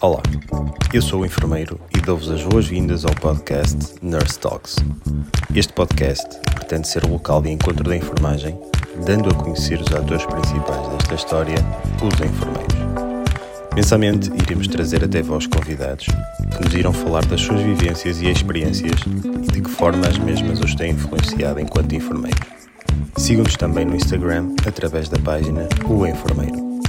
Olá, eu sou o enfermeiro e dou-vos as boas-vindas ao podcast Nurse Talks. Este podcast pretende ser o local de encontro da enfermagem, dando a conhecer os atores principais desta história, os enfermeiros. Mensalmente iremos trazer até vós convidados que nos irão falar das suas vivências e experiências e de que forma as mesmas os têm influenciado enquanto enfermeiros. Sigam-nos também no Instagram através da página O Enfermeiro.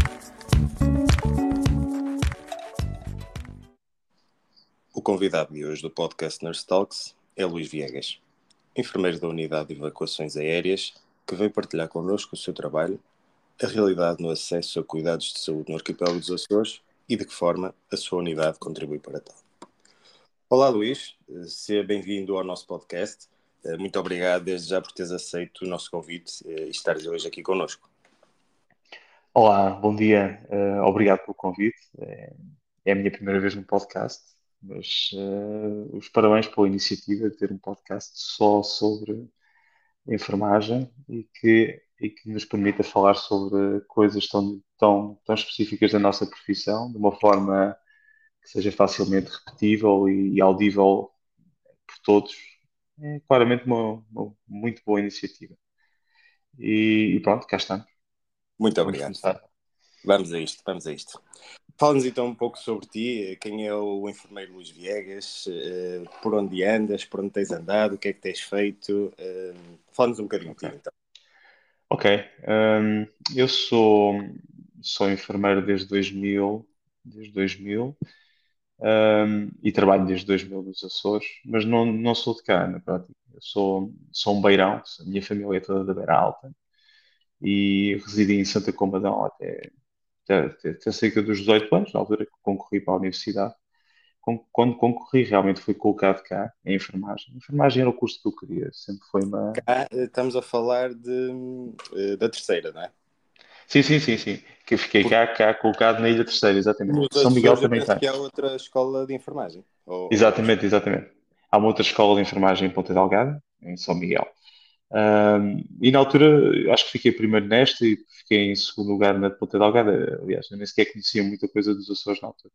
O convidado de hoje do podcast Nurse Talks é Luís Viegas, enfermeiro da Unidade de Evacuações Aéreas, que veio partilhar connosco o seu trabalho, a realidade no acesso a cuidados de saúde no arquipélago dos Açores e de que forma a sua unidade contribui para tal. Olá Luís, seja bem-vindo ao nosso podcast. Muito obrigado desde já por teres aceito o nosso convite eh, e estares hoje aqui connosco. Olá, bom dia, uh, obrigado pelo convite. É, a minha primeira vez no podcast mas os parabéns pela iniciativa de ter um podcast só sobre enfermagem e que, e que nos permita falar sobre coisas tão, tão, tão específicas da nossa profissão, de uma forma que seja facilmente repetível e, e audível por todos. É claramente uma, uma muito boa iniciativa. E, e, pronto, cá estamos. Muito obrigado. Vamos, vamos a isto, vamos a isto. Fala-nos então um pouco sobre ti, quem é o enfermeiro Luís Viegas, eh, por onde andas, por onde tens andado, o que é que tens feito. Eh, fala-nos um bocadinho okay. de ti então. Ok, um, eu sou, sou enfermeiro desde 2000, desde 2000 um, e trabalho desde 2000 nos Açores, mas não, não sou de cá, na prática. Eu sou, sou um beirão, a minha família é toda da Beira Alta e residi em Santa Combadão até até, até cerca dos 18 anos, na altura que concorri para a universidade. Quando concorri, realmente fui colocado cá em enfermagem. Enfermagem era o curso que eu queria, sempre foi uma. Cá eh, estamos a falar de, eh, da terceira, não é? Sim, sim, sim, sim. Que eu fiquei cá, cá colocado na Ilha Terceira, exatamente. Nos São Miguel também tem. que há outra escola de enfermagem. Ou... Exatamente, exatamente. Há uma outra escola de enfermagem em Ponta Delgada, em São Miguel. Um, e na altura, acho que fiquei primeiro nesta e fiquei em segundo lugar na de Ponta Delgada. Aliás, eu nem sequer conhecia muita coisa dos Açores na altura.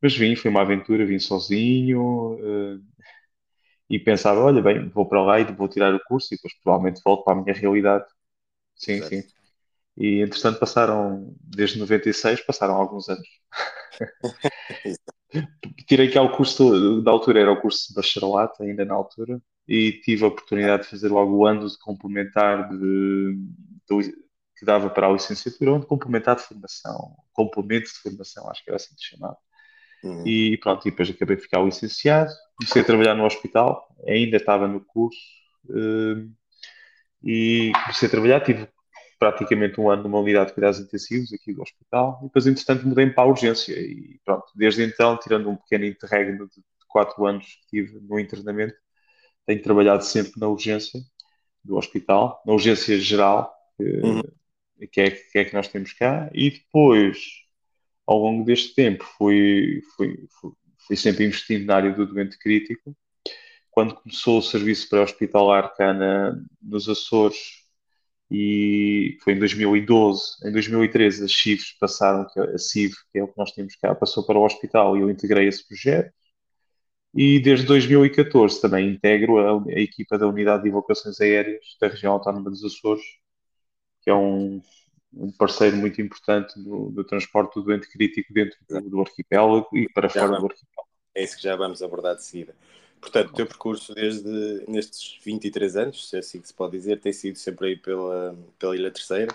Mas vim, foi uma aventura, vim sozinho uh, e pensava: olha, bem, vou para lá e vou tirar o curso e depois provavelmente volto para a minha realidade. Sim, Exato. sim. E entretanto passaram, desde 96, passaram alguns anos. Tirei cá o curso da altura, era o curso de bacharelato, ainda na altura, e tive a oportunidade de fazer logo o ano de complementar de, de, que dava para a licenciatura, onde complementar de formação, complemento de formação, acho que era assim de chamado. Uhum. E pronto, e depois acabei de ficar licenciado, comecei a trabalhar no hospital, ainda estava no curso, uh, e comecei a trabalhar, tive praticamente um ano numa unidade de cuidados intensivos aqui do hospital, e depois, entretanto, mudei-me para a urgência, e pronto, desde então, tirando um pequeno interregno de quatro anos que tive no internamento, tenho trabalhado sempre na urgência do hospital, na urgência geral, que, uhum. que, é, que é que nós temos cá, e depois, ao longo deste tempo, fui, fui, fui, fui sempre investindo na área do doente crítico. Quando começou o serviço pré-hospitalar cá na, nos Açores, e foi em 2012, em 2013 as CIVs passaram, a CIV, que é o que nós temos cá, passou para o hospital e eu integrei esse projeto e desde 2014 também integro a, a, equipa da Unidade de Evacuações Aéreas da região autónoma dos Açores, que é um, um parceiro muito importante do, do, transporte do doente crítico dentro do, do arquipélago e para já fora vamos, do arquipélago. É isso que já vamos abordar de seguida. Portanto, o teu percurso desde nestes 23 anos, se é assim que se pode dizer, tem sido sempre aí pela, pela Ilha Terceira.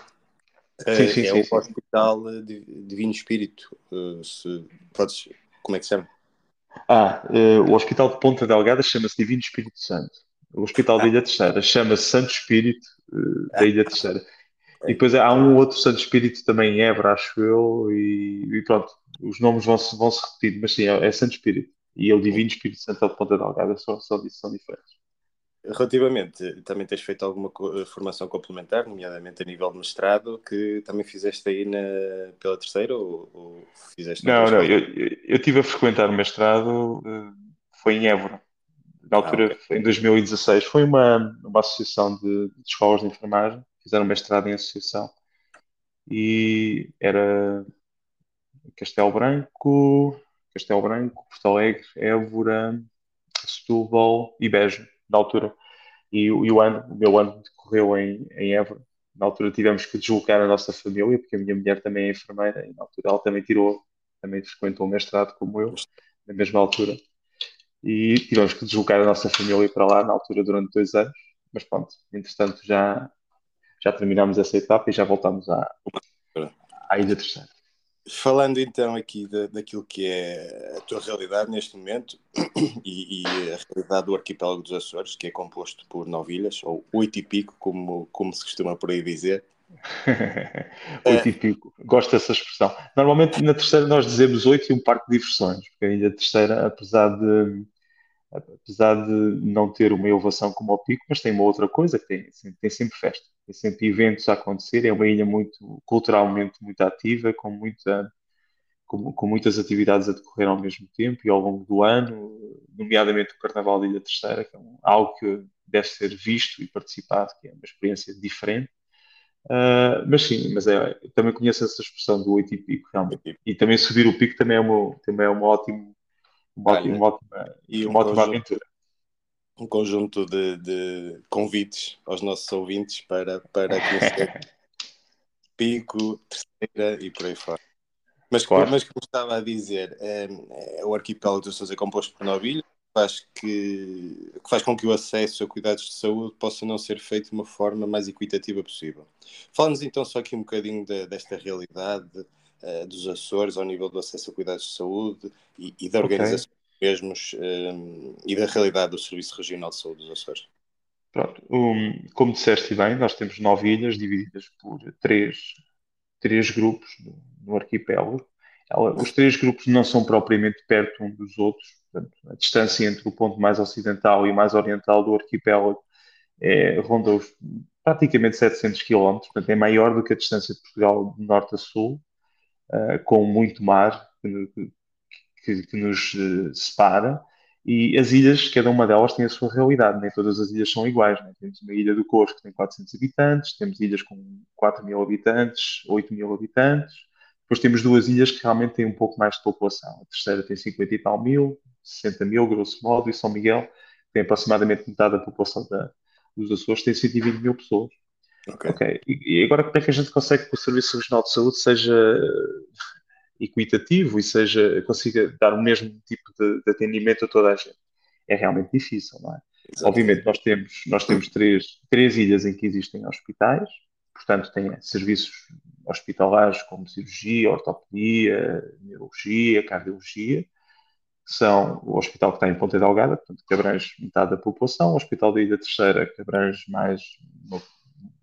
Sim, sim, é sim, o sim. Hospital Divino Espírito. Uh, se, podes, como é que se chama? Ah, uh, o Hospital de Ponta Delgada chama-se Divino Espírito Santo. O Hospital da Ilha Terceira chama-se Santo Espírito da Ilha Terceira. E depois há um outro Santo Espírito também em Évora, acho eu, e, e pronto, os nomes vão-se vão -se repetir, mas sim, é, é, Santo Espírito. E o Divino Espírito Santo de Ponta Delgada só, só disso são diferentes. Relativamente, também tens feito alguma formação complementar, nomeadamente a nível de mestrado, que também fizeste aí na, pela terceira ou, ou fizeste? Não, não, eu, eu tive a frequentar o mestrado, eh, foi em Évora, na altura, ah, okay. em 2016, foi uma, uma associação de, de, escolas de enfermagem, fizeram mestrado em associação e era Castelo Branco, Castelo Branco, Porto Alegre, Évora, Setúbal e Beja, na altura. E, e o ano, o meu ano decorreu em, em Évora. Na altura tivemos que deslocar a nossa família, porque a minha mulher também é enfermeira, e na altura ela também tirou, também frequentou o mestrado como eu, na mesma altura. E tivemos que deslocar a nossa família para lá, na altura, durante dois anos. Mas pronto, entretanto já, já terminámos essa etapa e já voltámos à, à Ilha Terceira. Falando então aqui da, daquilo que é a tua realidade neste momento e, e, a realidade do arquipélago dos Açores, que é composto por nove ilhas, ou oito e pico, como, como se costuma por aí dizer. oito e pico, gosto dessa expressão. Normalmente na terceira nós dizemos oito e um parque de diversões, porque a ilha terceira, apesar de apesar de não ter uma elevação como o pico, mas tem uma outra coisa que tem, tem sempre festa, tem sempre eventos a acontecer, é uma ilha muito culturalmente muito ativa, com, muita, com, com, muitas atividades a decorrer ao mesmo tempo e ao longo do ano, nomeadamente o Carnaval da Ilha Terceira, que é um, algo que deve ser visto e participado, que é uma experiência diferente. Uh, mas sim, mas é, também conheço essa expressão do oito e pico, realmente. E também subir o pico também é uma, também é uma ótima uma, Olha, uma ótima, e uma ótima aventura. Um conjunto de, de, convites aos nossos ouvintes para, para conhecer Pico, Terceira e por aí fora. Mas, claro. mas como estava a dizer, é, é, o arquipélago dos Açores é composto por nove ilhas, faz que, que faz com que o acesso a cuidados de saúde possa não ser feito de uma forma mais equitativa possível. Fala-nos então só aqui um bocadinho de, desta realidade, uh, dos Açores ao nível do acesso a cuidados de saúde e, e da organização okay. mesmos um, e da realidade do Serviço Regional de Saúde dos Açores. Pronto, um, como disseste bem, nós temos nove ilhas divididas por três, três grupos no, no arquipélago. Os três grupos não são propriamente perto um dos outros, portanto, a distância entre o ponto mais ocidental e mais oriental do arquipélago é, ronda os, praticamente 700 km, portanto é maior do que a distância de Portugal de norte a sul, uh, com muito mar que, que, que nos uh, separa. E as ilhas, cada uma delas tem a sua realidade, nem todas as ilhas são iguais. Né? Temos uma ilha do Cosco que tem 400 habitantes, temos ilhas com 4 mil habitantes, 8 mil habitantes, depois temos duas ilhas que realmente têm um pouco mais de população. A terceira tem 50 e tal mil, 60 mil, grosso modo, e São Miguel tem aproximadamente metade da população da, dos Açores, tem 120 mil pessoas. Ok. okay. E, agora como é que a gente consegue que o Serviço Regional de Saúde seja equitativo e seja, consiga dar o mesmo tipo de, de atendimento a toda a gente? É realmente difícil, não é? Obviamente nós temos, nós temos três, três ilhas em que existem hospitais, portanto tem serviços hospitalares como cirurgia, ortopedia, neurologia, cardiologia, são o hospital que está em Ponta Delgada, portanto, que abrange metade da população, o Hospital da Ilha Terceira, que abrange mais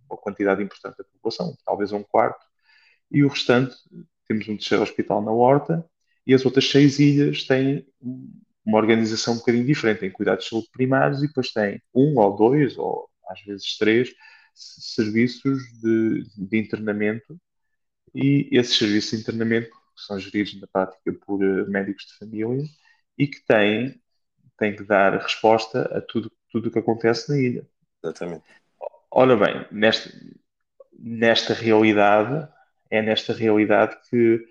uma quantidade importante da população, talvez um quarto, e o restante, temos um terceiro hospital na Horta, e as outras seis ilhas têm uma organização um bocadinho diferente, têm cuidados de saúde primários e depois têm um ou dois, ou às vezes três, serviços de, de internamento, e esses serviços de internamento são geridos na prática por eh, médicos de família e que têm, têm que dar resposta a tudo tudo o que acontece na ilha. Exatamente. Ora bem, nesta, nesta realidade, é nesta realidade que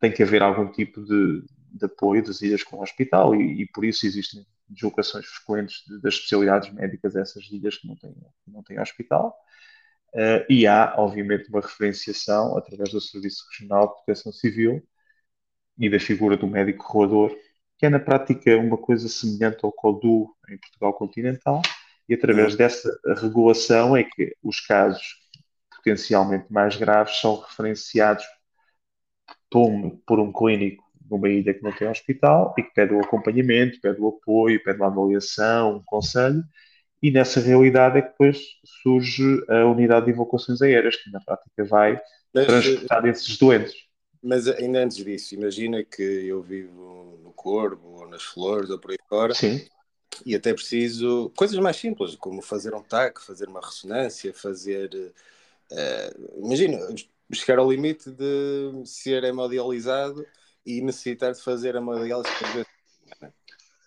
tem que haver algum tipo de, de apoio das ilhas com o hospital e, e, por isso existem deslocações frequentes de, das especialidades médicas a essas ilhas que não têm, que não têm hospital. Uh, e há, obviamente, uma referenciação através do Serviço Regional de Proteção Civil e da figura do médico roador, que é na prática uma coisa semelhante ao CODU em Portugal continental, e através dessa regulação é que os casos potencialmente mais graves são referenciados por um, por um clínico numa ilha que não tem hospital e que pede o acompanhamento, pede o apoio, pede uma avaliação, um conselho, e nessa realidade é que depois surge a unidade de evacuações aéreas, que na prática vai mas, transportar esses doentes. Mas ainda antes disso, imagina que eu vivo no Corvo, ou nas Flores, ou por aí fora, Sim e até preciso coisas mais simples, como fazer um TAC, fazer uma ressonância, fazer. Uh, imagina, chegar ao limite de ser hemodializado e necessitar de fazer a hemodiálise por vezes.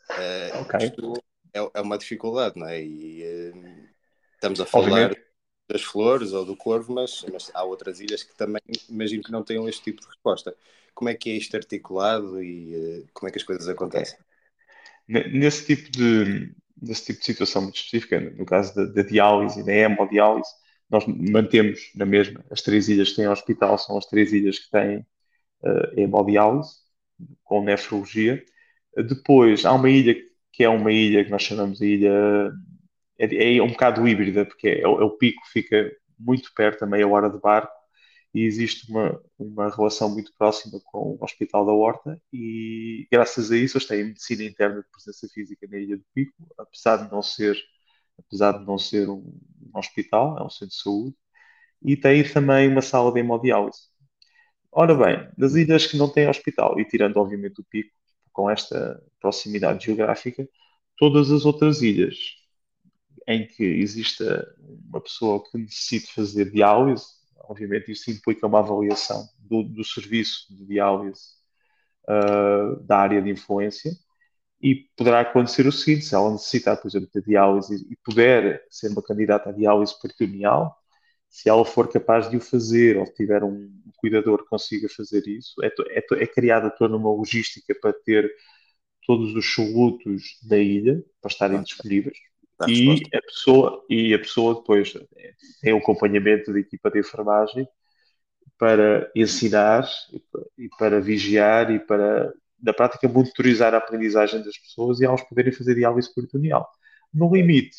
Uh, okay. Isto é, é, uma dificuldade, não é? E uh, estamos a falar. Obviamente. das flores ou do corvo, mas, mas, há outras ilhas que também imagino que não tenham este tipo de resposta. Como é que é isto articulado e uh, como é que as coisas acontecem? Nesse tipo de, nesse tipo de situação muito específica, no caso da, da diálise e da hemodiálise, nós mantemos na mesma. As três ilhas que têm hospital são as três ilhas que têm uh, hemodiálise, com nefrologia. Depois, há uma ilha que é uma ilha que nós chamamos de ilha. É, é um bocado híbrida, porque é, é, o pico fica muito perto, a meia hora de barco, e existe uma, uma relação muito próxima com o Hospital da Horta, e graças a isso eles têm medicina interna de presença física na Ilha do Pico, apesar de não ser, apesar de não ser um, um hospital, é um centro de saúde, e tem também uma sala de hemodiálise. Ora bem, das ilhas que não têm hospital, e tirando obviamente o Pico, com esta proximidade geográfica, todas as outras ilhas em que exista uma pessoa que necessite fazer diálise, obviamente isso implica uma avaliação do, do serviço de diálise uh, da área de influência e poderá acontecer o seguinte, se ela necessitar, por exemplo, de diálise e puder ser uma candidata a diálise peritoneal, se ela for capaz de o fazer ou tiver um cuidador que consiga fazer isso, é, é, é criada toda uma logística para ter todos os solutos da ilha para estarem disponíveis e a pessoa e a pessoa depois tem um acompanhamento de equipa de enfermagem para ensinar e para vigiar e para na prática monitorizar a aprendizagem das pessoas e elas poderem fazer diálise peritoneal. No limite,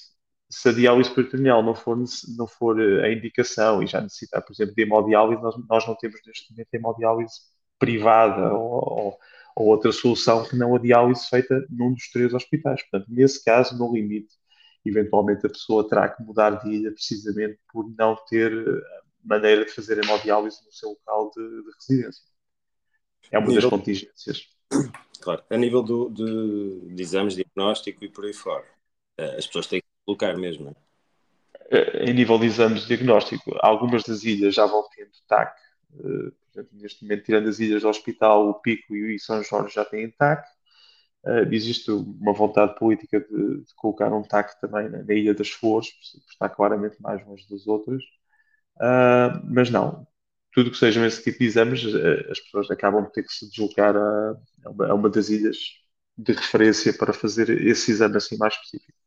se a diálise peritoneal não for, não for a indicação e já necessitar, por exemplo, de hemodiálise, nós, nós não temos neste momento hemodiálise privada ou, ou, outra solução que não a diálise feita num dos três hospitais. Portanto, nesse caso, no limite, eventualmente a pessoa terá que mudar de ilha precisamente por não ter maneira de fazer hemodiálise no seu local de, de residência. É uma das contingências. Claro, a nível do, de, de exames de diagnóstico e por aí fora, eh, as pessoas têm que colocar mesmo, não é? Em nível de exames de diagnóstico, algumas das ilhas já vão tendo TAC. Neste momento, tirando as ilhas do hospital, o Pico e o São Jorge já têm TAC. Uh, existe uma vontade política de, de, colocar um TAC também na, na Ilha das Flores, por estar claramente mais longe das outras. Uh, mas não, tudo que sejam esse tipo de exames, as pessoas acabam por ter que se deslocar a, a uma das ilhas de referência para fazer esse exame assim mais específico.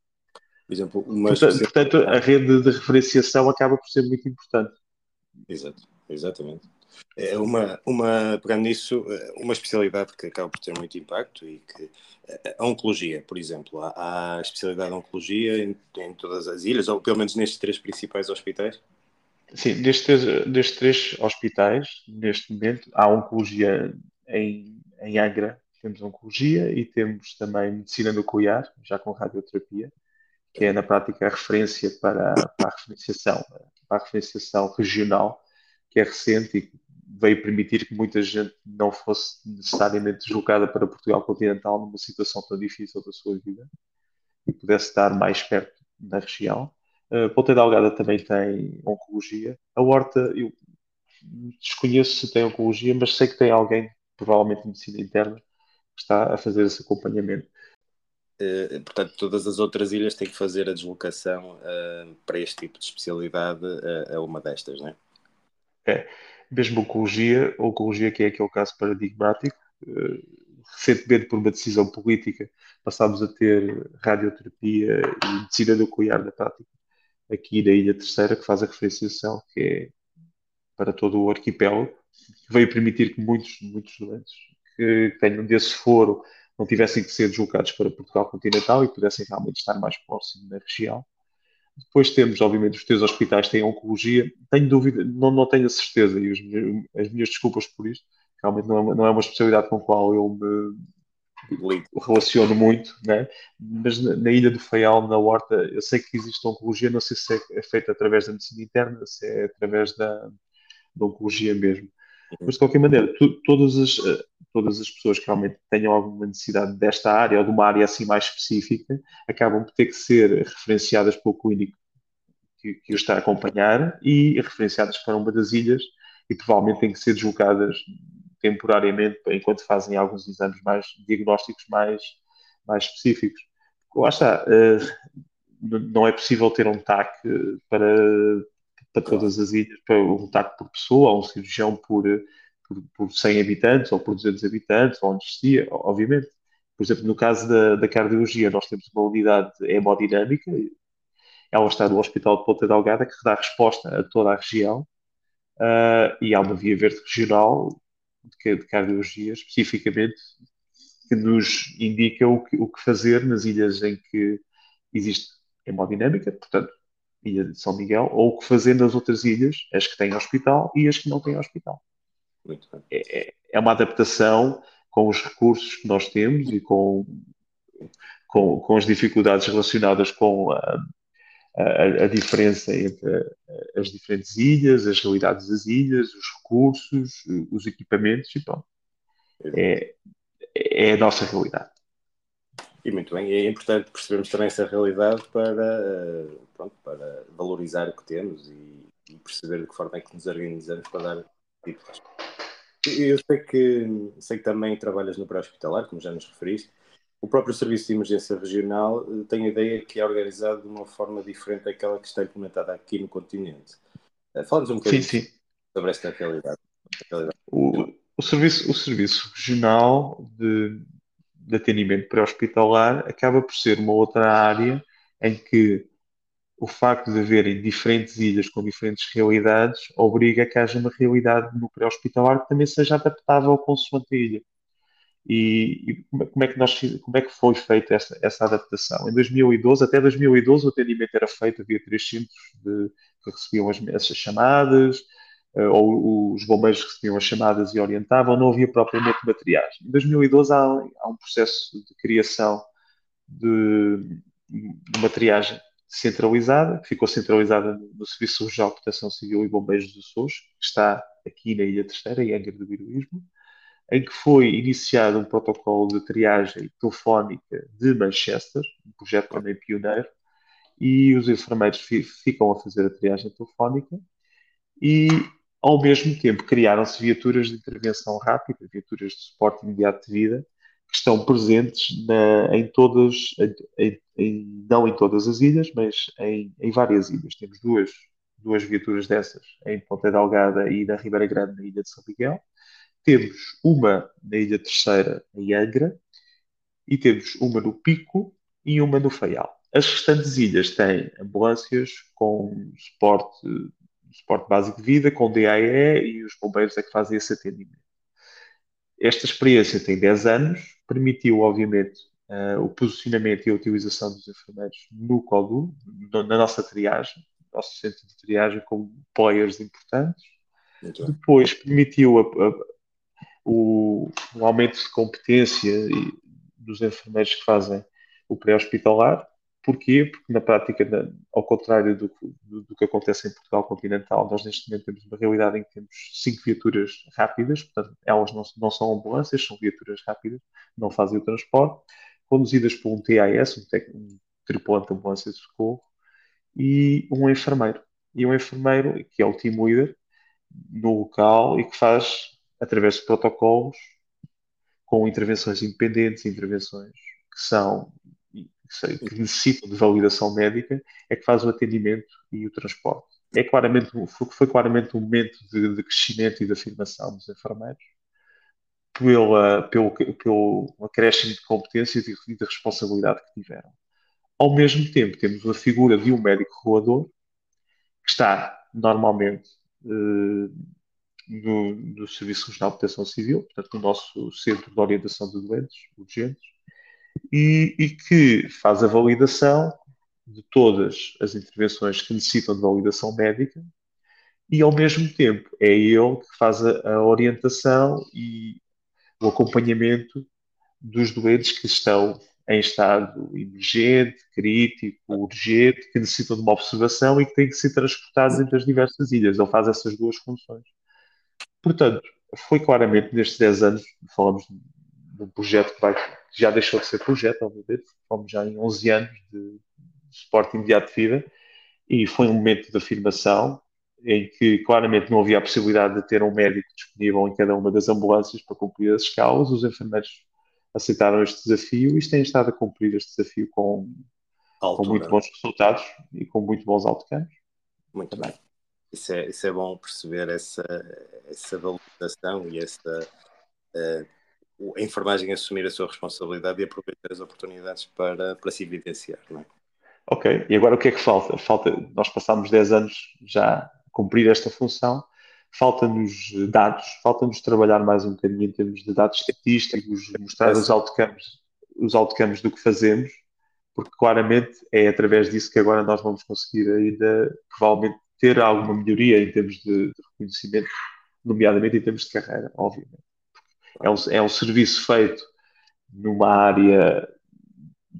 Por exemplo, uma portanto, portanto, a rede de referenciação acaba por ser muito importante. Exato, exatamente. É uma, uma, pegando nisso, uma especialidade que acaba por ter muito impacto e que a oncologia, por exemplo, há, há especialidade de oncologia em, em, todas as ilhas, ou pelo menos nestes três principais hospitais? Sim, destes, destes três hospitais, neste momento, há oncologia em, em Angra, temos oncologia e temos também medicina nuclear, já com radioterapia que é na prática a referência para, para a referenciação, para a referenciação regional, que é recente e veio permitir que muita gente não fosse necessariamente deslocada para Portugal continental numa situação tão difícil da sua vida e pudesse estar mais perto da região. Uh, Ponta Delgada também tem oncologia. A Horta, eu desconheço se tem oncologia, mas sei que tem alguém, provavelmente de medicina interna, que está a fazer esse acompanhamento. Uh, portanto, todas as outras ilhas têm que fazer a deslocação uh, para este tipo de especialidade a uma destas, não é? É, mesmo oncologia, oncologia que é aquele caso paradigmático, recentemente por uma decisão política passámos a ter radioterapia e medicina nuclear na prática, aqui na Ilha Terceira, que faz a referenciação, que é para todo o arquipélago, que veio permitir que muitos, muitos doentes que tenham desse foro não tivessem que ser deslocados para Portugal continental e pudessem realmente estar mais próximo da região. Depois temos, obviamente, os três hospitais têm oncologia. Tenho dúvida, não, não tenho a certeza, e os, as minhas desculpas por isto, realmente não é, uma, não é uma especialidade com a qual eu me relaciono muito, né? mas na, na, Ilha do Faial, na Horta, eu sei que existe oncologia, não sei se é, é feita através da medicina interna, se é através da, da oncologia mesmo. Mas, de qualquer maneira, tu, todas, as, eh, todas as pessoas que realmente tenham alguma necessidade desta área ou de uma área assim mais específica acabam por ter que ser referenciadas pelo clínico que, que os está a acompanhar e referenciadas para uma das ilhas e provavelmente têm que ser deslocadas temporariamente enquanto fazem alguns exames mais diagnósticos mais, mais específicos. Lá está, uh, não é possível ter um TAC para para todas as ilhas, para um TAC por pessoa, ou um cirurgião por, por, por 100 habitantes, ou por 200 habitantes, ou anestesia, obviamente. Por exemplo, no caso da, da cardiologia, nós temos uma unidade hemodinâmica, ela está no Hospital de Ponta Delgada, que dá resposta a toda a região, uh, e há uma via verde regional de, de cardiologia, especificamente, que nos indica o que, o que fazer nas ilhas em que existe hemodinâmica, portanto, Ilha de São Miguel, ou o que fazer nas outras ilhas, as que têm hospital e as que não têm hospital. É, é, é uma adaptação com os recursos que nós temos e com, com, com as dificuldades relacionadas com a, a, a, diferença entre as diferentes ilhas, as realidades das ilhas, os recursos, os equipamentos e pronto. É, é a nossa realidade. E muito bem, é importante percebermos também essa realidade para, pronto, para valorizar o que temos e, e perceber de que forma é que nos organizamos para dar tipo de Eu sei que, sei que também trabalhas no pré-hospitalar, como já nos referiste. O próprio Serviço de Emergência Regional eh, tem a ideia que é organizado de uma forma diferente daquela que está implementada aqui no continente. Eh, fala-nos um bocadinho sim, sim. sobre esta realidade. O, o, serviço, o serviço Regional de, de atendimento pré-hospitalar acaba por ser uma outra área em que o facto de haverem diferentes ilhas com diferentes realidades obriga a que haja uma realidade no pré-hospitalar que também seja adaptável consoante a ilha. E, e, como é que nós como é que foi feita essa, essa adaptação? Em 2012, até 2012, o atendimento era feito havia três centros de, que recebiam as, essas chamadas, ou os bombeiros recebiam as chamadas e orientavam, não havia propriamente uma triagem. Em 2012 há, há um processo de criação de, de uma triagem centralizada, que ficou centralizada no, no Serviço Regional de Proteção Civil e Bombeiros do SUS, que está aqui na Ilha Terceira, em Angra do Heroísmo, em que foi iniciado um protocolo de triagem telefónica de Manchester, um projeto também pioneiro, e os enfermeiros ficam a fazer a triagem telefónica e, ao mesmo tempo, criaram-se viaturas de intervenção rápida, viaturas de suporte imediato de vida, que estão presentes na, em todas, em, em, não em todas as ilhas, mas em, em, várias ilhas. Temos duas, duas viaturas dessas em Ponta Delgada e na Ribeira Grande, na ilha de São Miguel. Temos uma na Ilha Terceira, em Angra, e temos uma no Pico e uma no Faial. As restantes ilhas têm ambulâncias com suporte, suporte básico de vida, com DAE, e os bombeiros é que fazem esse atendimento. Esta experiência tem 10 anos, permitiu, obviamente, uh, o posicionamento e a utilização dos enfermeiros no CODU, na nossa triagem, nosso centro de triagem como players importantes. Depois permitiu a, a, o, o, aumento de competência dos enfermeiros que fazem o pré-hospitalar Porquê? Porque na prática, ao contrário do, do, do, que acontece em Portugal continental, nós neste momento temos uma realidade em que temos cinco viaturas rápidas, portanto, elas não, não são ambulâncias, são viaturas rápidas, não fazem o transporte, conduzidas por um TAS, um, um tripulante de ambulância de socorro, e um enfermeiro. E um enfermeiro que é o team leader no local e que faz, através de protocolos, com intervenções independentes, intervenções que são que necessitam de validação médica, é que faz o atendimento e o transporte. É claramente, foi claramente um momento de, de crescimento e de afirmação dos enfermeiros, pela, pelo, pelo acréscimo de competências e de responsabilidade que tiveram. Ao mesmo tempo, temos a figura de um médico rolador, que está normalmente eh, no, no Serviço Regional de Proteção Civil, portanto, no nosso Centro de Orientação de Doentes Urgentes, e, e que faz a validação de todas as intervenções que necessitam de validação médica e, ao mesmo tempo, é ele que faz a, a, orientação e o acompanhamento dos doentes que estão em estado emergente, crítico, urgente, que necessitam de uma observação e que têm que ser transportados entre as diversas ilhas. Ele faz essas duas funções. Portanto, foi claramente nestes 10 anos, falamos de um projeto que vai que já deixou de ser projeto, obviamente, fomos já em 11 anos de, suporte imediato de vida, e foi um momento de afirmação em que claramente não havia a possibilidade de ter um médico disponível em cada uma das ambulâncias para cumprir as escalas. Os enfermeiros aceitaram este desafio e têm estado a cumprir este desafio com, com muito bons resultados e com muito bons autocampos. Muito bem. isso é, isso é bom perceber essa, essa valorização e essa uh, a enfermagem assumir a sua responsabilidade e aproveitar as oportunidades para, para se evidenciar, é? Ok, e agora o que é que falta? falta nós passamos 10 anos já a cumprir esta função, falta-nos dados, falta-nos trabalhar mais um bocadinho em termos de dados estatísticos, mostrar os outcomes, os outcomes do que fazemos, porque claramente é através disso que agora nós vamos conseguir ainda, provavelmente, ter alguma melhoria em termos de reconhecimento, nomeadamente em termos de carreira, obviamente. É um, é um serviço feito numa área,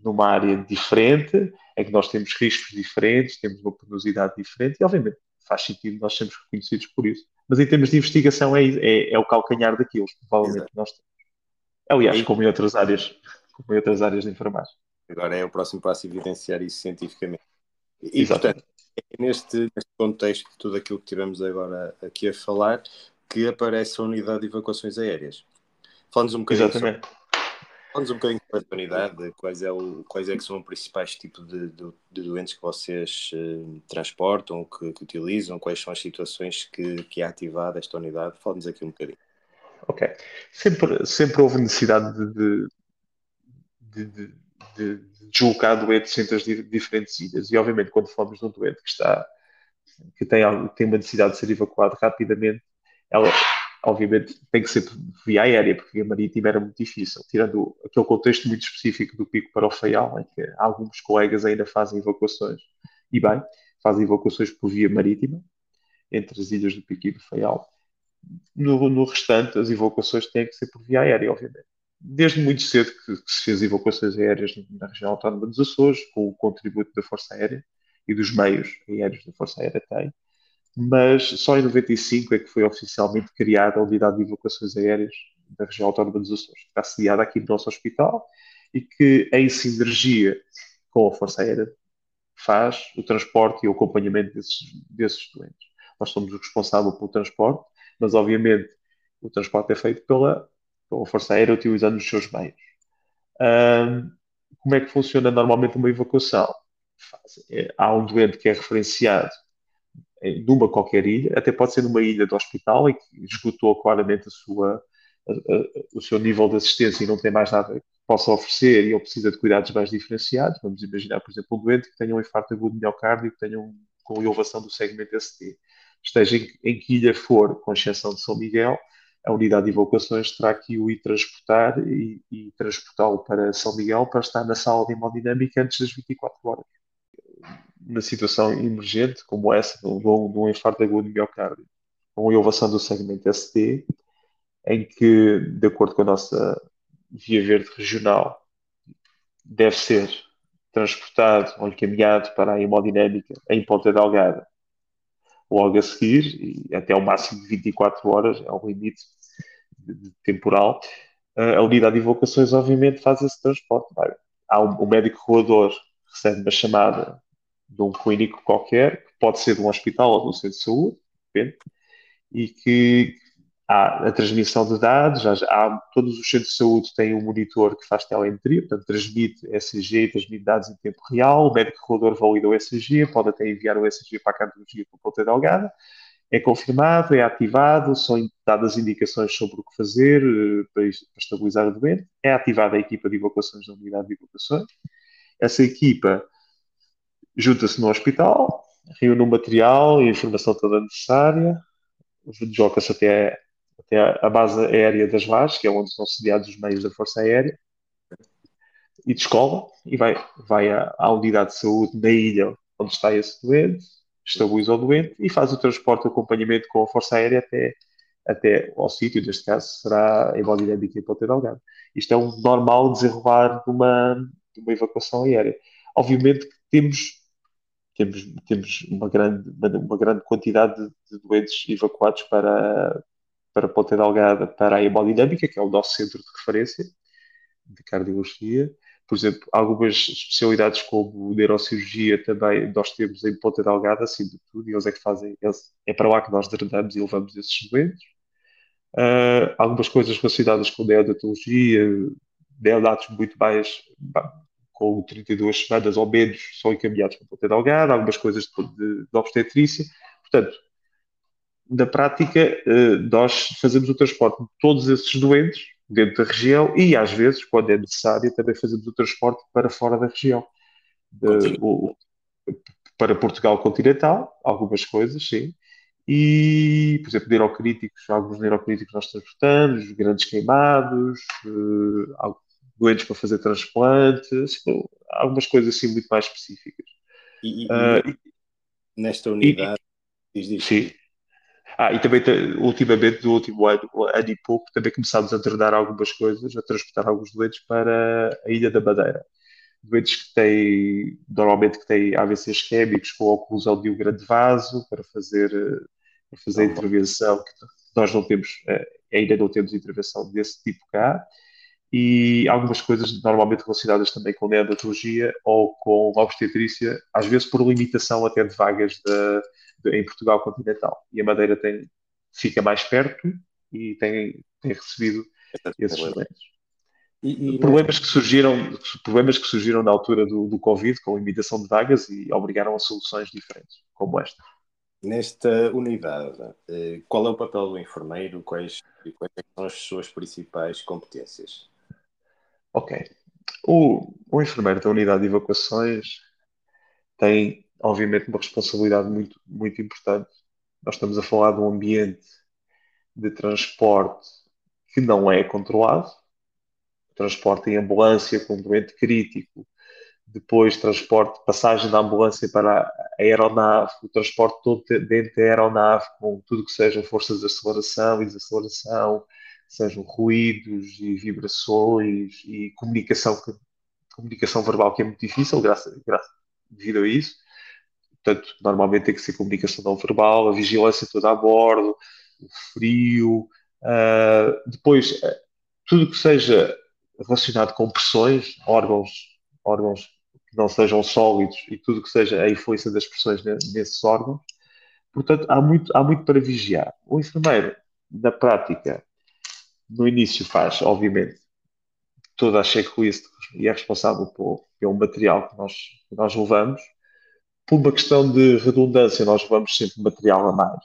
numa área diferente, em que nós temos riscos diferentes, temos uma penosidade diferente, e obviamente faz sentido nós sermos reconhecidos por isso. Mas em termos de investigação é, é, é o calcanhar daquilo, provavelmente Exato. nós temos. Aliás, como em outras áreas, como em outras áreas de enfermagem. Agora é o próximo passo evidenciar isso cientificamente. E, Exatamente. portanto, é neste, neste contexto de tudo aquilo que tivemos agora aqui a falar, que aparece a unidade de evacuações aéreas. Falamos um bocadinho Exatamente. Sobre, falamos um bocadinho sobre a unidade, quais é, o, quais é que são os principais tipos de, de, de doentes que vocês uh, transportam, que, que, utilizam, quais são as situações que, que é ativada esta unidade. Fala-nos aqui um bocadinho. Ok. Sempre, sempre houve necessidade de, de, de de, deslocar doentes entre as diferentes ilhas. E, obviamente, quando falamos de um doente que está que tem, tem uma necessidade de ser evacuado rapidamente, ela, obviamente, tem que ser via aérea, porque a marítima era muito difícil, tirando aquele contexto muito específico do Pico para o Faial, em que alguns colegas ainda fazem evacuações, e bem, fazem evacuações por via marítima, entre as ilhas do Pico e do Faial. No, no restante, as evacuações têm que ser por via aérea, obviamente desde muito cedo que, que, se fez evacuações aéreas na região autónoma dos Açores, com o contributo da Força Aérea e dos meios aéreos da Força Aérea tem, mas só em 95 é que foi oficialmente criada a unidade de evacuações aéreas da região autónoma dos Açores, que está sediada aqui no nosso hospital e que, em sinergia com a Força Aérea, faz o transporte e o acompanhamento desses, desses doentes. Nós somos o responsável pelo transporte, mas obviamente o transporte é feito pela ou a Força Aérea utilizando os seus meios. Um, como é que funciona normalmente uma evacuação? É, há um doente que é referenciado numa qualquer ilha, até pode ser numa ilha do hospital e que esgotou claramente a sua, a, a, o seu nível de assistência e não tem mais nada que possa oferecer e ou precisa de cuidados mais diferenciados. Vamos imaginar, por exemplo, um doente que tenha um infarto agudo de miocárdio, que tenha um, com elevação do segmento ST. Esteja em, em que ilha for, com exceção de São Miguel, a unidade de evacuações terá que o ir transportar e, e transportá-lo para São Miguel para estar na sala de hemodinâmica antes das 24 horas. Na situação emergente, como essa, de um, de um infarto agudo de miocárdio, com elevação do segmento ST, em que, de acordo com a nossa via verde regional, deve ser transportado ou encaminhado para a hemodinâmica em Ponta Delgada logo a seguir, e até o máximo de 24 horas, é o limite temporal, a unidade de invocações, obviamente, faz esse transporte. Há um, um médico roador recebe uma chamada de um clínico qualquer, que pode ser de um hospital ou de um centro de saúde, depende, e que há a transmissão de dados, há, há, todos os centros de saúde têm um monitor que faz telemetria, portanto transmite ECG transmite dados em tempo real, o médico regulador valida o ECG, pode até enviar o ECG para a cardiologia a ponta delgada, é confirmado, é ativado, são dadas indicações sobre o que fazer eh, para, para estabilizar o doente, é ativada a equipa de evacuações da unidade de evacuações, essa equipa junta-se no hospital, reúne o material e a informação toda necessária, desloca-se até até a base aérea das lajes, que é onde estão sediados os meios da Força Aérea, e descola e vai, vai à, à unidade de saúde na ilha onde está esse doente, estabiliza o doente e faz o transporte e acompanhamento com a Força Aérea até, até ao sítio, neste caso será a hemodinâmica em Ponta Delgado. Isto é um normal desenrolar de uma, de uma evacuação aérea. Obviamente que temos temos, temos uma, grande, uma grande quantidade de, doentes evacuados para, para Ponta Delgada para a hemodinâmica, que é o nosso centro de referência de cardiologia. Por exemplo, algumas especialidades como neurocirurgia também nós temos em Ponta Delgada, acima de tudo, e eles é que fazem, eles, é para lá que nós drenamos e levamos esses doentes. Uh, algumas coisas relacionadas com neonatologia, neonatos muito mais, com 32 semanas ou menos, são encaminhados para Ponta Delgada, algumas coisas de, de, de obstetrícia. Portanto, na prática, eh, nós fazemos o transporte de todos esses doentes dentro da região e, às vezes, quando é necessário, também fazemos o transporte para fora da região. O, para Portugal continental, algumas coisas, sim. E, por exemplo, neurocríticos, alguns neurocríticos nós transportamos, grandes queimados, uh, doentes para fazer transplantes, algumas coisas assim muito mais específicas. E, e, uh, nesta unidade, e, diz, diz. Sim. Ah, e também, ultimamente, no último ano, ano e pouco, também começámos a treinar algumas coisas, a transportar alguns doentes para a Ilha da Madeira. Doentes que têm, normalmente, que têm AVC isquémicos com oclusão de um grande vaso para fazer, para fazer a intervenção, que nós não temos, eh, ainda não temos intervenção desse tipo cá e algumas coisas normalmente relacionadas também com neonatologia ou com obstetrícia, às vezes por limitação até de vagas de, de, em Portugal continental. E a Madeira tem, fica mais perto e tem, tem recebido esses doentes. E, e, problemas que surgiram problemas que surgiram na altura do, do Covid com limitação de vagas e obrigaram a soluções diferentes como esta nesta unidade eh, qual é o papel do enfermeiro quais, quais é são as suas principais competências Ok. O, o enfermeiro da unidade de evacuações tem, obviamente, uma responsabilidade muito, muito importante. Nós estamos a falar de um ambiente de transporte que não é controlado, transporte em ambulância com um doente crítico, depois transporte, passagem da ambulância para a aeronave, o transporte todo dentro da aeronave com tudo que sejam forças de aceleração e desaceleração, sejam ruídos e vibrações e comunicação, comunicação verbal que é muito difícil, graças, graças, devido a isso. Portanto, normalmente tem que ser comunicação não verbal, a vigilância toda a bordo, o frio, uh, depois uh, tudo que seja relacionado com pressões, órgãos, órgãos que não sejam sólidos e tudo que seja a influência das pressões nesses órgãos. Portanto, há muito, há muito para vigiar. O enfermeiro, na prática, no início faz, obviamente, toda a checklist e é responsável por, pelo material que nós, que nós levamos. Por uma questão de redundância, nós levamos sempre material a mais.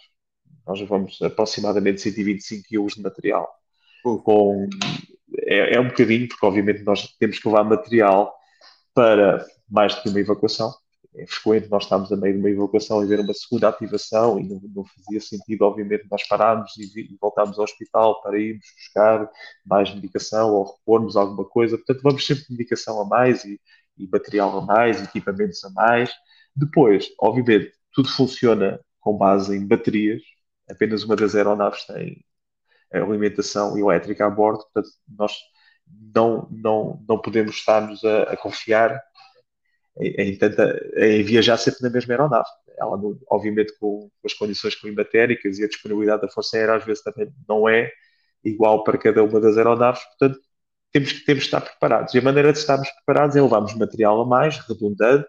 Nós levamos aproximadamente 125 kg de material. Com, é, é um bocadinho, porque obviamente nós temos que levar material para mais do que uma evacuação é frequente nós estamos a meio de uma evacuação e ver uma segunda ativação e não, não fazia sentido, obviamente, nós pararmos e, e voltarmos ao hospital para irmos buscar mais medicação ou repormos alguma coisa. Portanto, vamos sempre de medicação a mais e, e material a mais, equipamentos a mais. Depois, obviamente, tudo funciona com base em baterias. Apenas uma das aeronaves tem alimentação elétrica a bordo, portanto, nós não, não, não podemos estar-nos a, a confiar em, tanta, em viajar sempre na mesma aeronave. Ela, obviamente, com, as condições climatéricas e a disponibilidade da Força Aérea, às vezes também não é igual para cada uma das aeronaves, portanto, temos que, temos que estar preparados. E a maneira de estarmos preparados é levarmos material a mais, redundante,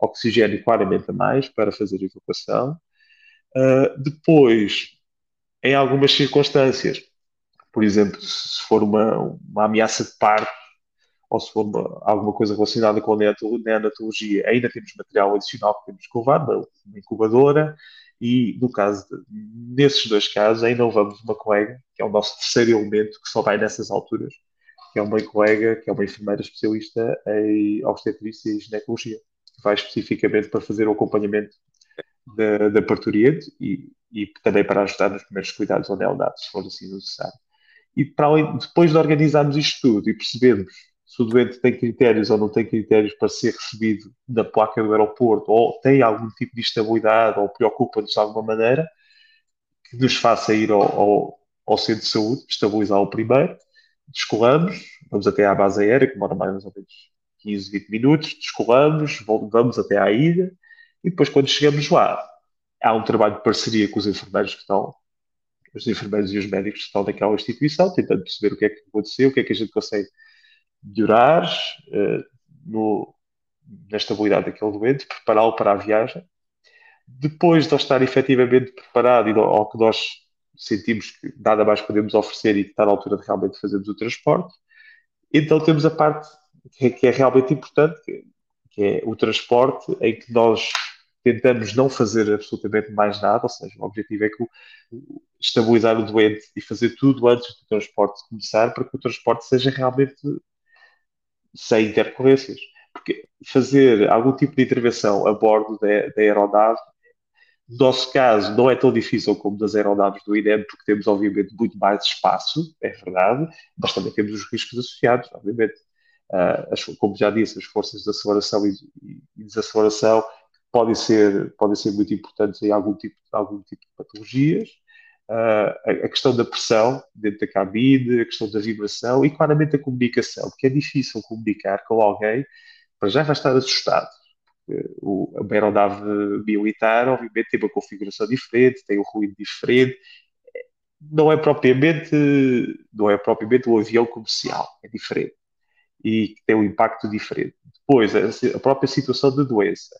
oxigênio claramente a mais para fazer a evacuação. Uh, depois, em algumas circunstâncias, por exemplo, se for uma, uma ameaça de parto, ou se for uma, alguma coisa relacionada com a neonatologia, ainda temos material adicional que temos que levar, incubadora, e no caso, de, nesses dois casos, ainda levamos uma colega, que é o nosso terceiro elemento, que só vai nessas alturas, que é uma colega, que é uma enfermeira especialista em obstetrícia e ginecologia, que vai especificamente para fazer o acompanhamento da, da parturiente e, e também para ajudar nos primeiros cuidados ao neonato, se for assim necessário. E para além, depois de organizarmos isto tudo e percebermos se o doente tem critérios ou não tem critérios para ser recebido na placa do aeroporto, ou tem algum tipo de instabilidade, ou preocupa-nos de alguma maneira, que nos faça ir ao, ao, ao centro de saúde, estabilizá-lo primeiro, descolamos, vamos até à base aérea, que demora mais ou menos 15, 20 minutos, descolamos, vamos até à ilha, e depois quando chegamos lá, há um trabalho de parceria com os enfermeiros que estão, os enfermeiros e os médicos que estão naquela instituição, tentando perceber o que é que aconteceu, o que é que a gente consegue melhorar uh, no, na estabilidade daquele doente, prepará-lo para a viagem. Depois de ele estar efetivamente preparado e ao que nós sentimos que nada mais podemos oferecer e que está na altura de realmente fazermos o transporte, então temos a parte que é, que é realmente importante, que, que é o transporte em que nós tentamos não fazer absolutamente mais nada, ou seja, o objetivo é que o, estabilizar o doente e fazer tudo antes do transporte começar para que o transporte seja realmente sem intercorrências. Porque fazer algum tipo de intervenção a bordo da, da aeronave, no nosso caso, não é tão difícil como das aeronaves do INEM, porque temos, obviamente, muito mais espaço, é verdade, mas também temos os riscos associados, obviamente. Uh, as, como já disse, as forças de aceleração e, e desaceleração podem ser, podem ser muito importantes em algum tipo, algum tipo de patologias. A, a, questão da pressão dentro da cabine, a questão da vibração e claramente a comunicação, porque é difícil comunicar com alguém para já vai estar assustado. O, a aeronave militar, obviamente, tem uma configuração diferente, tem um ruído diferente, não é propriamente, não é propriamente um avião comercial, é diferente e tem um impacto diferente. Depois, a, a própria situação de doença,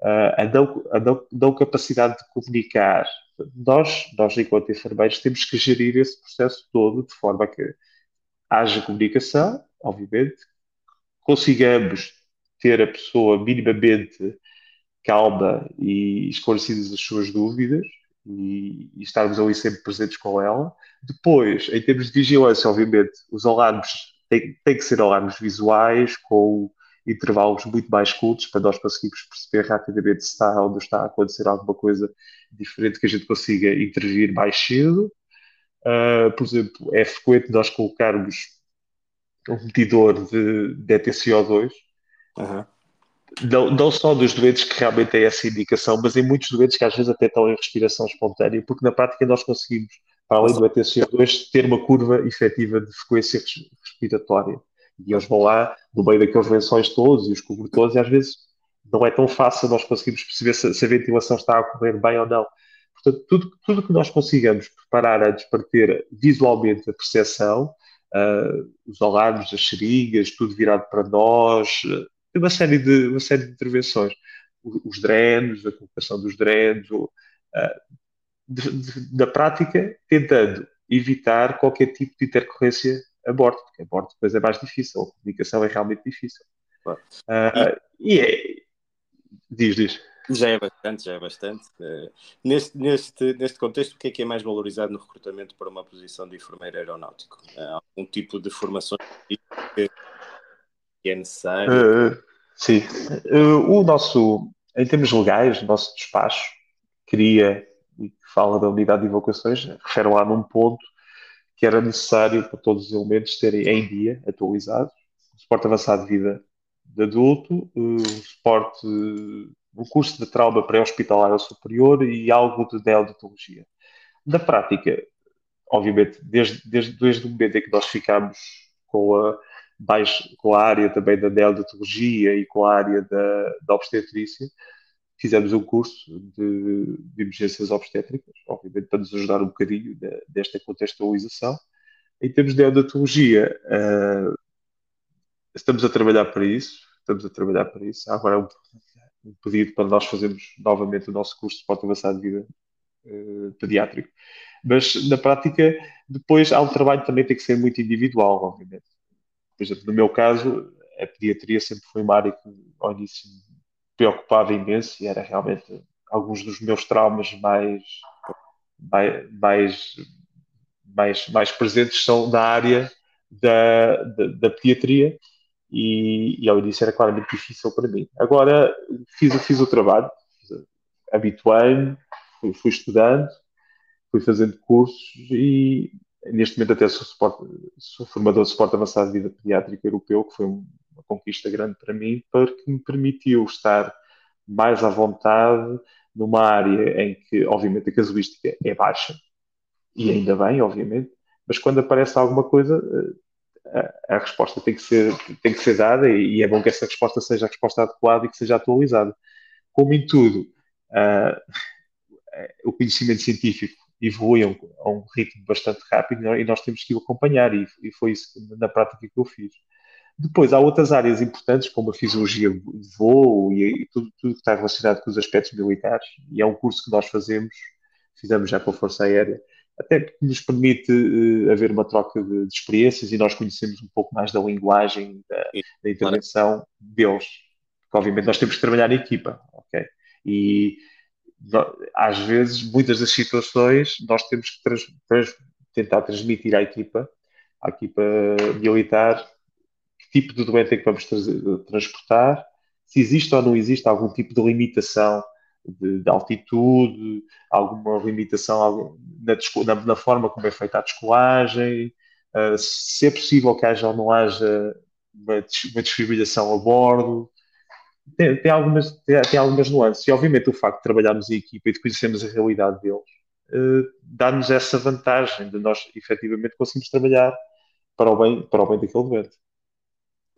a, não, a não, não, capacidade de comunicar. Nós, nós, enquanto enfermeiros, temos que gerir esse processo todo de forma que haja comunicação, obviamente, consigamos ter a pessoa minimamente calma e esclarecidas as suas dúvidas e, e, estarmos ali sempre presentes com ela. Depois, em termos de vigilância, obviamente, os alarmes têm, têm que ser alarmes visuais, com intervalos muito mais curtos, para nós conseguirmos perceber rapidamente se está ou não está a acontecer alguma coisa diferente que a gente consiga intervir mais cedo. Uh, por exemplo, é frequente nós colocarmos um medidor de, de ETCO2 Uhum. Não, não só dos doentes que realmente têm essa indicação, mas em muitos doentes que às vezes até estão em respiração espontânea, porque na prática nós conseguimos, para além do ETCO2, ter uma curva efetiva de frequência respiratória. E eles vão lá, no meio daqueles lençóis todos e os cobertores, e às vezes não é tão fácil nós conseguirmos perceber se, se a ventilação está a ocorrer bem ou não. Portanto, tudo, tudo que nós consigamos preparar para ter visualmente a percepção, uh, os alarmes, as seringas, tudo virado para nós, uma série de, uma série de intervenções. Os drenos, a colocação dos drenos, uh, na prática, tentando evitar qualquer tipo de intercorrência a bordo, porque a bordo depois é mais difícil, a comunicação é realmente difícil. Claro. Uh, e, e é. Diz, diz. Já é bastante, já é bastante. Uh, neste, neste, neste contexto, o que é que é mais valorizado no recrutamento para uma posição de enfermeiro aeronáutico? Uh, algum tipo de formação que é necessário? Uh, sim. Uh, o nosso, em termos legais, o nosso despacho cria e fala da unidade de evacuações, refere lá num ponto que era necessário para todos os elementos terem em dia, atualizados, o suporte avançado de vida de adulto, o suporte, o curso de trauma pré-hospitalar superior e algo de neonatologia. Na prática, obviamente, desde, desde, desde o momento em que nós ficamos com a mais com a área também da neonatologia e com a área da, da obstetrícia, fizemos um curso de, de, emergências obstétricas, obviamente para nos ajudar um bocadinho de, desta contextualização. Em termos de neonatologia, uh, estamos a trabalhar para isso, estamos a trabalhar para isso. Agora um, um pedido para nós fazermos novamente o nosso curso de suporte avançado de vida uh, pediátrico. Mas, na prática, depois há um trabalho que também tem que ser muito individual, obviamente por exemplo, no meu caso, a pediatria sempre foi uma área que ao início preocupava imenso e era realmente alguns dos meus traumas mais, mais, mais, mais presentes são da área da, da, da pediatria e, e, ao início era claramente difícil para mim. Agora fiz, fiz o trabalho, habituei-me, fui, fui estudando, fui fazendo cursos e neste momento até sou, suporte, sou formador de suporte avançado de vida pediátrica europeu, que foi uma conquista grande para mim, porque me permitiu estar mais à vontade numa área em que, obviamente, a casuística é baixa, e ainda bem, obviamente, mas quando aparece alguma coisa, eh, a, a resposta tem que, ser, tem que ser dada e, e, é bom que essa resposta seja a resposta adequada e que seja atualizada. Como em tudo, uh, o conhecimento científico evolui a um, a um, ritmo bastante rápido e nós temos que o acompanhar e, e, foi isso na prática que eu fiz. Depois há outras áreas importantes como a fisiologia de voo e, e tudo, tudo, que está relacionado com os aspectos militares e é um curso que nós fazemos, fizemos já com a Força Aérea, até que nos permite uh, haver uma troca de, de, experiências e nós conhecemos um pouco mais da linguagem da, da intervenção deles. Porque, obviamente nós temos que trabalhar em equipa, ok? E às vezes, muitas das situações, nós temos que trans, trans, tentar transmitir à equipa, à equipa militar, tipo de doente é que vamos transportar, se existe ou não existe algum tipo de limitação de, de altitude, alguma limitação na, na, na, forma como é feita a descolagem, uh, se é possível que haja ou não haja uma, uma desfibrilação a bordo. Tem, tem, algumas, tem, tem, algumas nuances. E, obviamente, o facto de trabalharmos em equipa e de conhecermos a realidade deles uh, dá-nos essa vantagem de nós, efetivamente, conseguirmos trabalhar para o bem, para o bem daquele doente.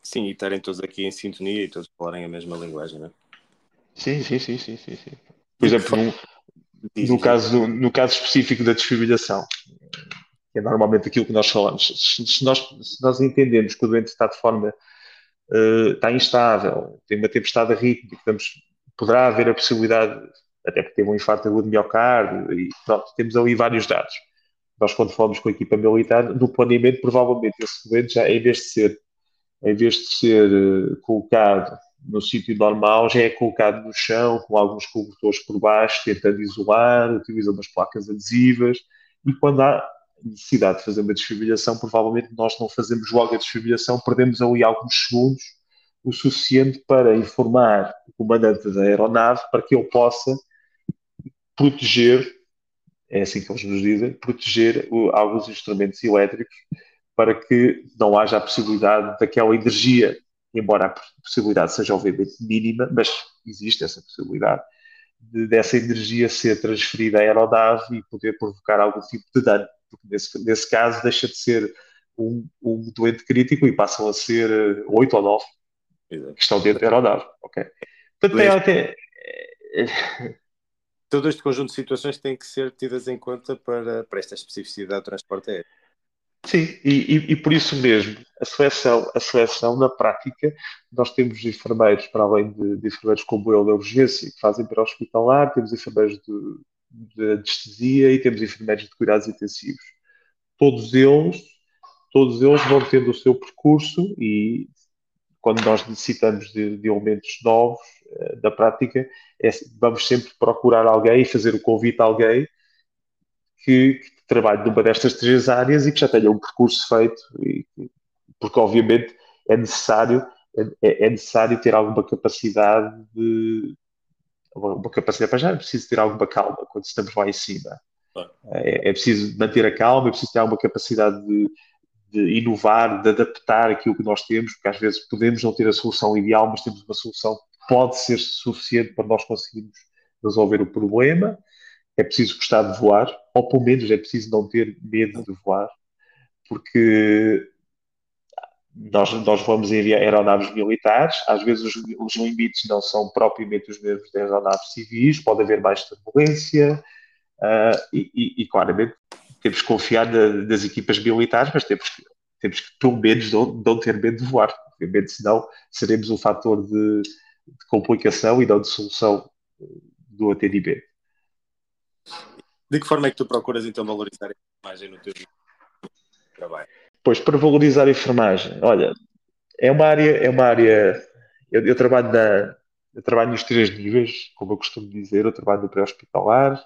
Sim, e estarem todos aqui em sintonia e todos falarem a mesma linguagem, não é? Sim, sim, sim, sim, sim. sim. Por exemplo, no, no, caso, no caso específico da desfibrilação, que é normalmente aquilo que nós falamos, se nós, se nós entendemos que o doente está de forma uh, está instável, tem uma tempestade rítmica, poderá haver a possibilidade, até porque teve um infarto agudo de miocárdio, e pronto, temos ali vários dados. Nós, quando falamos com a equipa militar, no planeamento, provavelmente esse doente já, em vez de ser, em vez de ser uh, colocado no sítio normal já é colocado no chão com alguns cobertores por baixo, tentando isolar, utiliza umas placas adesivas e quando há necessidade de fazer uma desfibrilação, provavelmente nós não fazemos logo a desfibrilação, perdemos ali alguns segundos, o suficiente para informar o comandante da aeronave para que ele possa proteger, é assim que eles nos dizem, proteger alguns instrumentos elétricos para que não haja a possibilidade daquela energia embora a possibilidade seja obviamente mínima, mas existe essa possibilidade de, dessa energia ser transferida à aeronave e poder provocar algum tipo de dano, porque nesse, nesse caso deixa de ser um, um doente crítico e passam a ser eh, oito ou nove que estão dentro da aeronave. Okay? Portanto, é até... Todo este conjunto de situações têm que ser tidas em conta para, para esta especificidade do transporte aéreo. Sim, e, e, por isso mesmo, a seleção, a seleção na prática, nós temos enfermeiros, para além de, de enfermeiros como eu da urgência, que fazem para hospitalar, temos enfermeiros de, de anestesia e temos enfermeiros de cuidados intensivos. Todos eles, todos eles vão tendo o seu percurso e quando nós necessitamos de, de elementos novos uh, da prática, é, vamos sempre procurar alguém e fazer o convite a alguém que, que trabalhe numa destas três áreas e que já tenha um percurso feito, e, porque obviamente é necessário, é, é, necessário ter alguma capacidade de. Uma capacidade para já é preciso ter alguma calma quando estamos lá em cima. É, é preciso manter a calma, é preciso ter alguma capacidade de, de inovar, de adaptar aquilo que nós temos, porque às vezes podemos não ter a solução ideal, mas temos uma solução que pode ser suficiente para nós conseguirmos resolver o problema é preciso gostar de voar, ou pelo menos é preciso não ter medo de voar, porque nós, nós vamos em aeronaves militares, às vezes os, os, limites não são propriamente os mesmos das aeronaves civis, pode haver mais turbulência, uh, e, e, e, claramente temos que confiar na, nas equipas militares, mas temos que, temos que pelo menos não, não ter medo de voar, obviamente, senão seremos um fator de, de complicação e não de solução do atendimento. De que forma é que tu procuras então valorizar a enfermagem no teu trabalho? Pois, para valorizar a enfermagem, olha, é uma área, é uma área, eu, eu trabalho na, eu trabalho nos três níveis, como eu costumo dizer, eu trabalho no pré-hospitalar,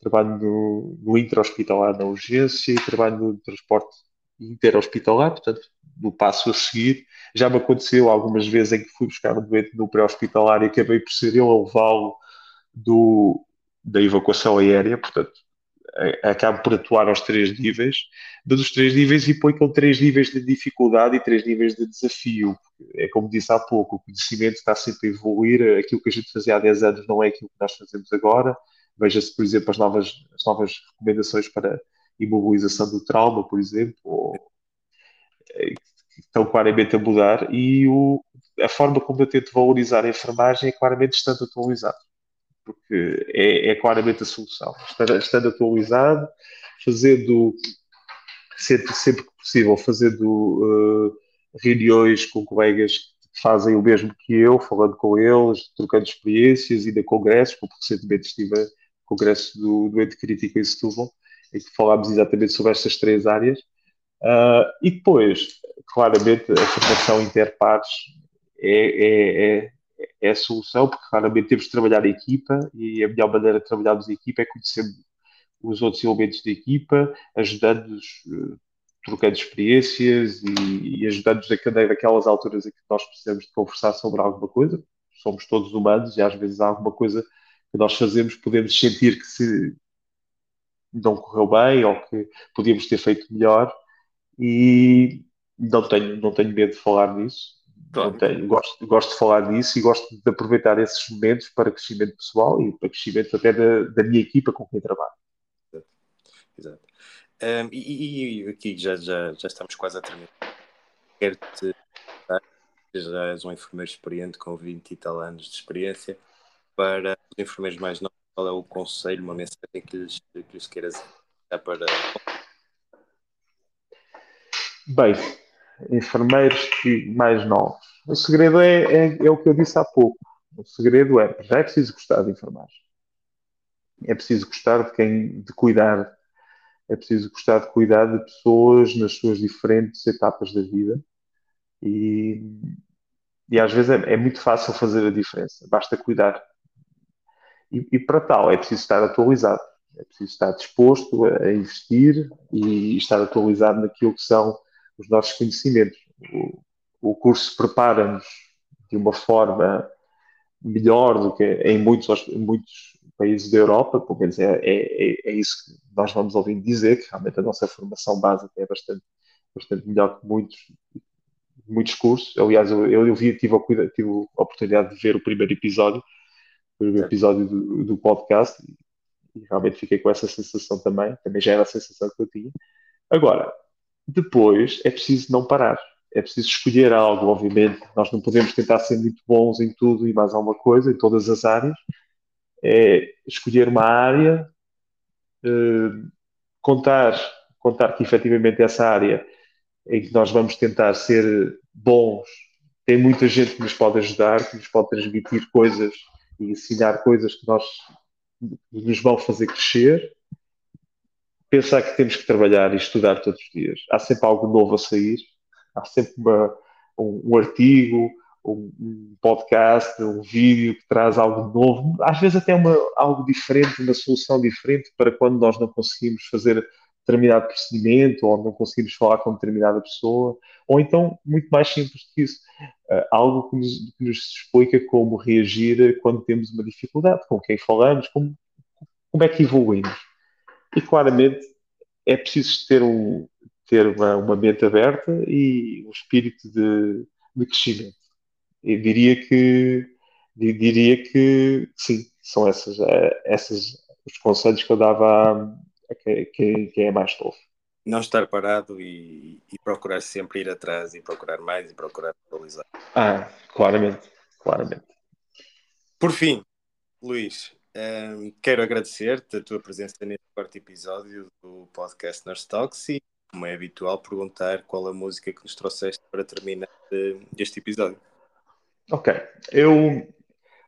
trabalho no, no intra-hospitalar na urgência e trabalho no transporte inter-hospitalar, portanto, no passo a seguir. Já me aconteceu algumas vezes em que fui buscar um doente no pré-hospitalar e acabei por ser eu a levá-lo do, da evacuação aérea, portanto, acaba por atuar aos três níveis, dos três níveis e põe com três níveis de dificuldade e três níveis de desafio. É como disse há pouco, o conhecimento está sempre a evoluir, aquilo que a gente fazia há 10 anos não é aquilo que nós fazemos agora. Veja-se, por exemplo, as novas, as novas recomendações para imobilização do trauma, por exemplo, ou, eh, estão claramente a mudar e o, a forma como eu tento valorizar a enfermagem é claramente estando atualizado porque é, é claramente a solução. Estando, atualizado, fazendo sempre, sempre que possível, fazendo uh, reuniões com colegas que fazem o mesmo que eu, falando com eles, trocando experiências, indo a congressos, como recentemente estive no congresso do Doente Crítico em Setúbal, em que falámos exatamente sobre estas três áreas. Uh, e depois, claramente, a formação interpares é, é, é é a solução, porque claramente temos de trabalhar a equipa e a melhor maneira de trabalharmos a equipa é conhecer os outros elementos da equipa, ajudando-nos, uh, trocando experiências e, e ajudando-nos a cada daquelas alturas em que nós precisamos de conversar sobre alguma coisa. Somos todos humanos e às vezes há alguma coisa que nós fazemos, podemos sentir que se não correu bem ou que podíamos ter feito melhor e não tenho, não tenho medo de falar nisso. Não tenho, gosto, gosto de falar nisso e gosto de aproveitar esses momentos para crescimento pessoal e para crescimento até da, da minha equipa com quem trabalho. Exato. Exato. Um, e, e, aqui já, já, já estamos quase a terminar. Quero-te já és um enfermeiro experiente com 20 e tal anos de experiência. Para os enfermeiros mais novos, qual é o conselho, uma mensagem que lhes, que lhes queiras dar para. Bem, enfermeiros mais novos. O segredo é, é, é, o que eu disse há pouco. O segredo é, já é preciso gostar de enfermagem. É preciso gostar de quem, de cuidar. É preciso gostar de cuidar de pessoas nas suas diferentes etapas da vida. E, e às vezes é, é muito fácil fazer a diferença. Basta cuidar. E, e para tal é preciso estar atualizado. É preciso estar disposto a investir e estar atualizado naquilo que são os nossos conhecimentos. O, o curso prepara-nos de uma forma melhor do que em muitos, em muitos países da Europa, pelo menos é, é, é, isso que nós vamos ouvindo dizer, que realmente a nossa formação básica é bastante, bastante melhor que muitos, muitos cursos. Aliás, eu, eu vi, tive, a, tive a oportunidade de ver o primeiro episódio, o primeiro episódio do, do podcast, e realmente fiquei com essa sensação também, também já era a sensação que eu tinha. Agora, depois é preciso não parar. É preciso escolher algo, obviamente. Nós não podemos tentar ser muito bons em tudo e mais alguma coisa, em todas as áreas. É escolher uma área, eh, contar, contar que efetivamente essa área em que nós vamos tentar ser bons, tem muita gente que nos pode ajudar, que nos pode transmitir coisas e ensinar coisas que nós que nos vão fazer crescer pensar que temos que trabalhar e estudar todos os dias. Há sempre algo novo a sair, há sempre uma, um, um, artigo, um, um, podcast, um vídeo que traz algo novo, às vezes até uma, algo diferente, uma solução diferente para quando nós não conseguimos fazer determinado procedimento ou não conseguimos falar com determinada pessoa, ou então, muito mais simples que isso, uh, algo que nos, que nos, explica como reagir quando temos uma dificuldade, com quem falamos, como, como é que evoluímos e claramente é preciso ter, um, ter uma, uma mente aberta e um espírito de, de crescimento. Eu diria que, diria que sim, são essas, eh, essas os conselhos que eu dava a, a quem, quem é mais novo. Não estar parado e, e, procurar sempre ir atrás e procurar mais e procurar atualizar. Ah, claramente, claramente. Por fim, Luís, um, quero agradecer-te a tua presença neste quarto episódio do podcast Nurse Talks e, como é habitual, perguntar qual a música que nos trouxeste para terminar eh, este episódio. Ok. Eu,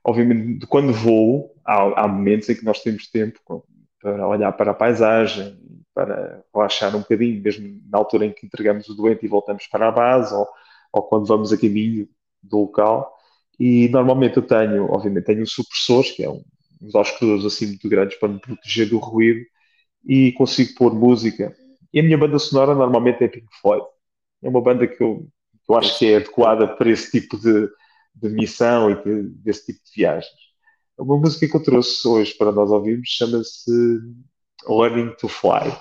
obviamente, quando vou, há, há momentos em que nós temos tempo para olhar para a paisagem, para relaxar um bocadinho, mesmo na altura em que entregamos o doente e voltamos para a base, ou, ou quando vamos a caminho do local. E normalmente eu tenho, obviamente, tenho supressores, que é um, uns auscultadores assim muito grandes para me proteger do ruído e consigo pôr música. E a minha banda sonora normalmente é Pink Floyd. É uma banda que eu, que eu acho que é adequada para esse tipo de, de missão e de, desse tipo de viagens. Uma música que eu trouxe hoje para nós ouvirmos chama-se Learning to Fly,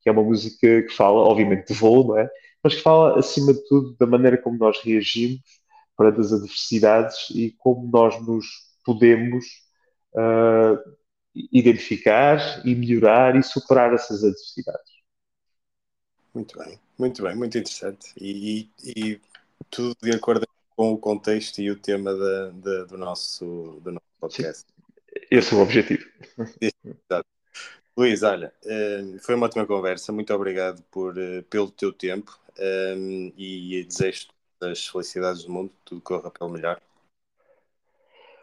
que é uma música que fala, obviamente, de voo, não é? Mas que fala, acima de tudo, da maneira como nós reagimos para as adversidades e como nós nos podemos uh, identificar e melhorar e superar essas adversidades. Muito bem, muito bem, muito interessante. E, e, e tudo de acordo com o contexto e o tema da, da, do, nosso, do nosso podcast. Esse é o objetivo. Exato. Luís, olha, eh, foi uma ótima conversa. Muito obrigado por, eh, pelo teu tempo e desejo as felicidades do mundo, tudo corra pelo melhor.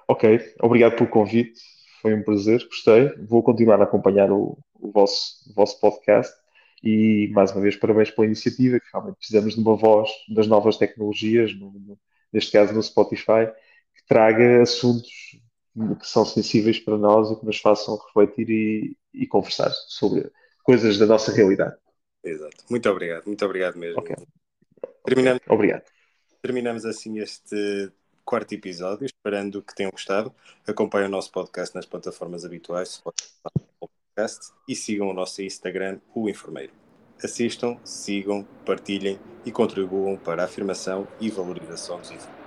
Ok, obrigado pelo convite, foi um prazer, gostei. Vou continuar a acompanhar o, o, vosso, o vosso podcast e, mais uma vez, parabéns pela iniciativa, que realmente precisamos de uma voz das novas tecnologias, no, no, neste caso no Spotify, que traga assuntos que são sensíveis para nós e que nos façam refletir e, e conversar sobre coisas da nossa realidade. Exato. Muito obrigado, muito obrigado mesmo. Okay. Terminamos, okay. Obrigado. Terminamos assim este quarto episódio, esperando que tenham gostado. Acompanhem o nosso podcast nas plataformas habituais, podcast, e sigam o nosso Instagram, o Enfermeiro. Assistam, sigam, partilhem e contribuam para a afirmação e valorização dos enfermeiros.